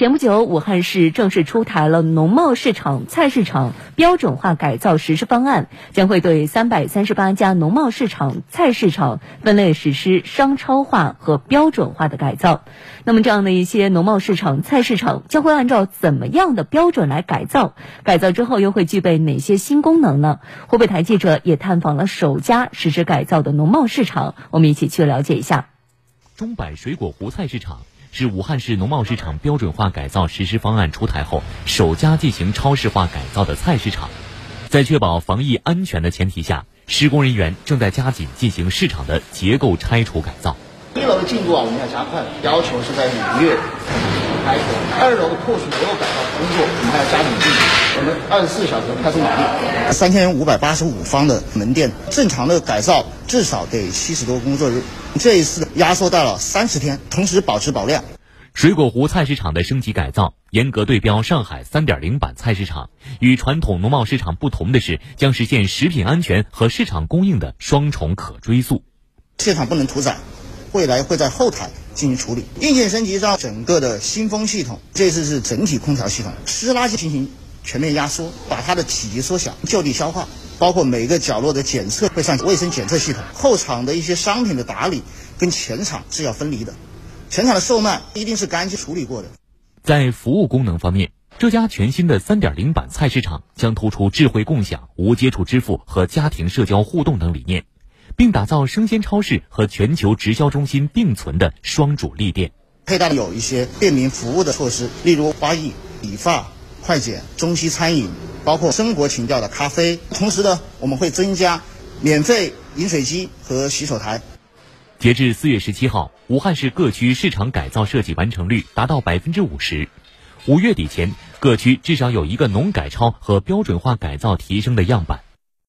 前不久，武汉市正式出台了农贸市场菜市场标准化改造实施方案，将会对三百三十八家农贸市场菜市场分类实施商超化和标准化的改造。那么，这样的一些农贸市场菜市场将会按照怎么样的标准来改造？改造之后又会具备哪些新功能呢？湖北台记者也探访了首家实施改造的农贸市场，我们一起去了解一下。中百水果湖菜市场。是武汉市农贸市场标准化改造实施方案出台后首家进行超市化改造的菜市场，在确保防疫安全的前提下，施工人员正在加紧进行市场的结构拆除改造。一楼的进度啊，我们要加快，要求是在五月开工。二楼的破损结构改造工作，我们还要加紧进行，我们二十四小时开出马力。三千五百八十五方的门店，正常的改造至少得七十多工作日。这一次压缩到了三十天，同时保质保量。水果湖菜市场的升级改造，严格对标上海三点零版菜市场。与传统农贸市场不同的是，将实现食品安全和市场供应的双重可追溯。现场不能屠宰，未来会在后台进行处理。硬件升级上，整个的新风系统，这次是整体空调系统，湿垃圾进行全面压缩，把它的体积缩小，就地消化。包括每个角落的检测会上卫生检测系统，后场的一些商品的打理跟前场是要分离的，前场的售卖一定是干净处理过的。在服务功能方面，这家全新的三点零版菜市场将突出智慧共享、无接触支付和家庭社交互动等理念，并打造生鲜超市和全球直销中心并存的双主力店。配套有一些便民服务的措施，例如花艺、理发、快捷、中西餐饮。包括生活情调的咖啡，同时呢，我们会增加免费饮水机和洗手台。截至四月十七号，武汉市各区市场改造设计完成率达到百分之五十。五月底前，各区至少有一个农改超和标准化改造提升的样板。